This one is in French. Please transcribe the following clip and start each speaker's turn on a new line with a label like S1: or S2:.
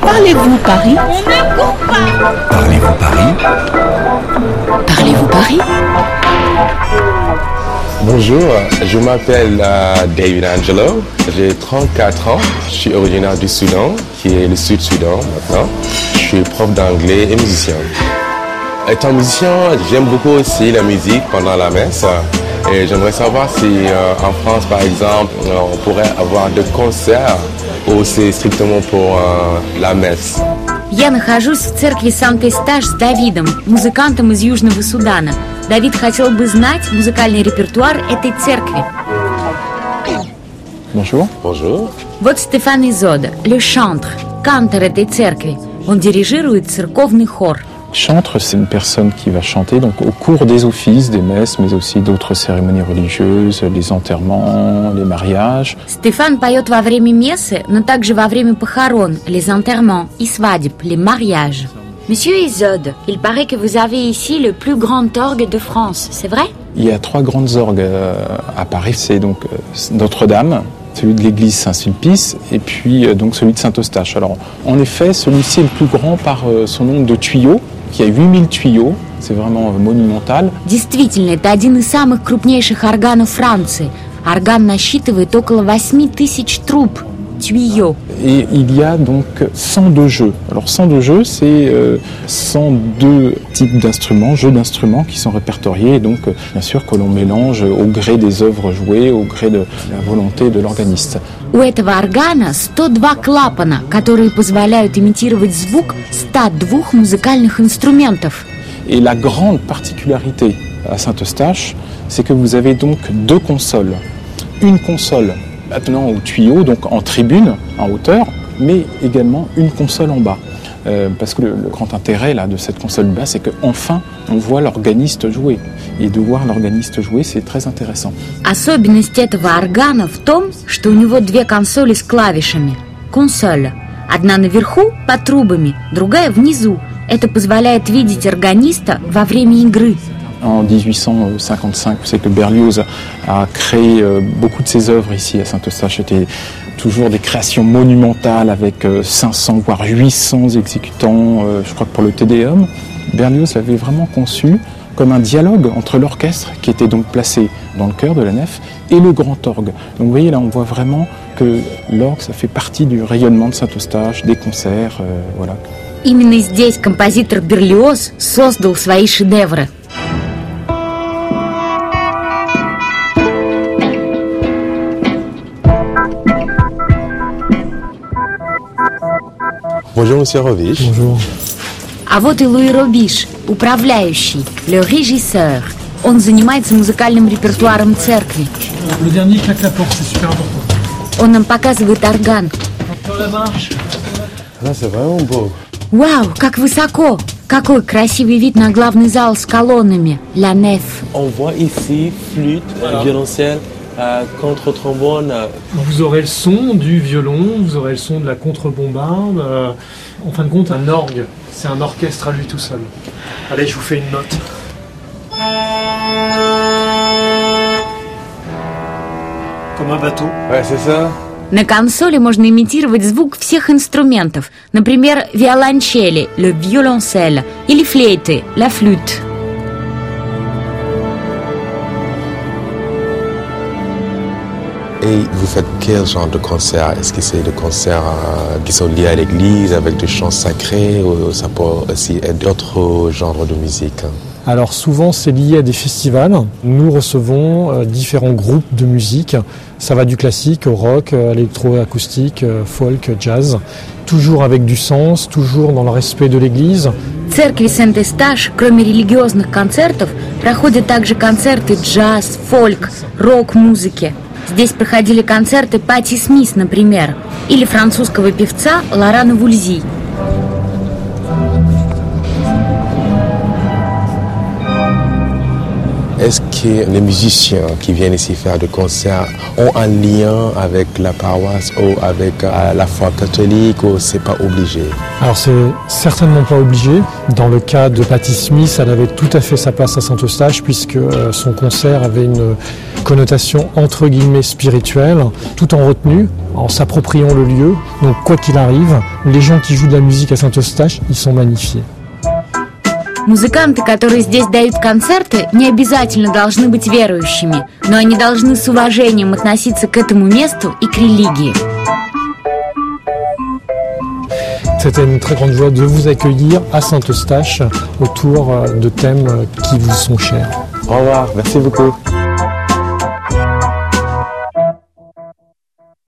S1: Parlez-vous Paris?
S2: Parlez-vous Paris?
S1: Parlez-vous Paris?
S3: Bonjour, je m'appelle euh, David Angelo, j'ai 34 ans, je suis originaire du Soudan, qui est le Sud-Soudan maintenant. Je suis prof d'anglais et musicien. Étant musicien, j'aime beaucoup aussi la musique pendant la messe. Et j'aimerais savoir si euh, en France, par exemple, on pourrait avoir des concerts ou c'est strictement pour euh, la messe.
S4: Я нахожусь в церкви Санта-Эстаж с Давидом, музыкантом из Южного Судана. Давид хотел бы знать музыкальный репертуар этой церкви.
S5: Bonjour.
S3: Bonjour.
S4: Вот Стефан Изода, le chantre, кантор этой церкви. Он дирижирует церковный хор.
S5: Chantre, c'est une personne qui va chanter donc au cours des offices, des messes, mais aussi d'autres cérémonies religieuses, les enterrements, les mariages.
S4: Стефан поет во время мессы, но также во время похорон, les enterrements и свадеб, les mariages. Monsieur Isode, il paraît que vous avez ici le plus grand orgue de France, c'est vrai
S5: Il y a trois grandes orgues euh, à Paris. C'est donc euh, Notre-Dame, celui de l'église Saint-Sulpice et puis euh, donc celui de Saint-Eustache. Alors en effet, celui-ci est le plus grand par euh, son nombre de tuyaux, qui a 8000 tuyaux. C'est vraiment euh, monumental.
S4: Действительно, это один из самых крупнейших органов Франции. Орган насчитывает около 8 тысяч труб, tuyaux.
S5: Et il y a donc 102 jeux. Alors 102 jeux, c'est euh, 102 types d'instruments, jeux d'instruments qui sont répertoriés et donc euh, bien sûr que l'on mélange au gré des œuvres jouées, au gré de la volonté de l'organiste.
S4: У этого органа 102 клапана, которые позволяют имитировать звук 102 музыкальных инструментов.
S5: Et la grande particularité à Saint-Eustache, c'est que vous avez donc deux consoles. Une console attenant au tuyau, donc en tribune, en hauteur, mais également une console en bas. Euh, parce que le, le grand intérêt là, de cette console bas, c'est qu'enfin, on voit l'organiste jouer. Et de voir l'organiste jouer, c'est très intéressant.
S4: Особенность этого органа в том, что у него две консоли с клавишами. Консоль. Одна наверху, под трубами, другая внизу. Это позволяет видеть органиста во время игры.
S5: En 1855, vous savez que Berlioz a créé euh, beaucoup de ses œuvres ici à Saint-Eustache. C'était toujours des créations monumentales avec euh, 500 voire 800 exécutants, euh, je crois que pour le Tédéum. Berlioz l'avait vraiment conçu comme un dialogue entre l'orchestre qui était donc placé dans le cœur de la nef et le grand orgue. Donc vous voyez là, on voit vraiment que l'orgue, ça fait partie du rayonnement de Saint-Eustache, des concerts, euh, voilà.
S4: Именно здесь композитор Берлиоз создал свои шедевры.
S3: Bonjour, monsieur Rovich.
S5: Bonjour.
S4: А вот и Луи Робиш, управляющий, le régisseur. Он занимается музыкальным репертуаром церкви. Он нам показывает орган. Вау, как высоко! Какой красивый вид на главный зал с колоннами. La nef.
S6: On voit ici flûte,
S7: Voilà.
S6: violoncelle, euh, contre-trombone. euh,
S7: Vous aurez le son du violon, vous aurez le son de la contrebombarde. euh, en fin de compte, un orgue, c'est un orchestre à lui tout seul. Allez, je vous fais une note. Comme un bateau.
S3: Ouais, c'est ça.
S4: На консоли можно имитировать звук всех инструментов. Например, виолончели, le violoncelle, или флейты, la flûte.
S3: Et vous faites quel genre de concert Est-ce que c'est des concerts euh, qui sont liés à l'église avec des chants sacrés ou ça peut aussi être d'autres genres de musique hein?
S7: Alors souvent c'est lié à des festivals. Nous recevons euh, différents groupes de musique. Ça va du classique au rock, euh, à l'électroacoustique, euh, folk, jazz. Toujours avec du sens, toujours dans le respect de l'église.
S4: В церкви Сент-Эстаж, кроме религиозных концертов, проходят также концерты джаз, фольк, рок-музыки. Здесь проходили концерты Пати Смис, например, или французского певца Лорана Вульзи.
S3: Est-ce que les musiciens qui viennent ici faire des concerts ont un lien avec la paroisse ou avec euh, la foi catholique ou c'est pas obligé?
S7: Alors c'est certainement pas obligé. Dans le cas de Patti Smith, elle avait tout à fait sa place à Saint-Eustache puisque euh, son concert avait une connotation entre guillemets spirituelle, tout en retenue, en s'appropriant le lieu. Donc quoi qu'il arrive, les gens qui jouent de la musique à Saint-Eustache, ils sont magnifiés.
S4: Музыканты, которые здесь дают концерты, не обязательно должны быть верующими, но они должны с уважением относиться к этому месту и к религии.
S7: C'était une très grande joie de vous accueillir à Saint-Eustache autour euh, de thèmes qui vous sont chers.
S3: Au revoir, merci beaucoup.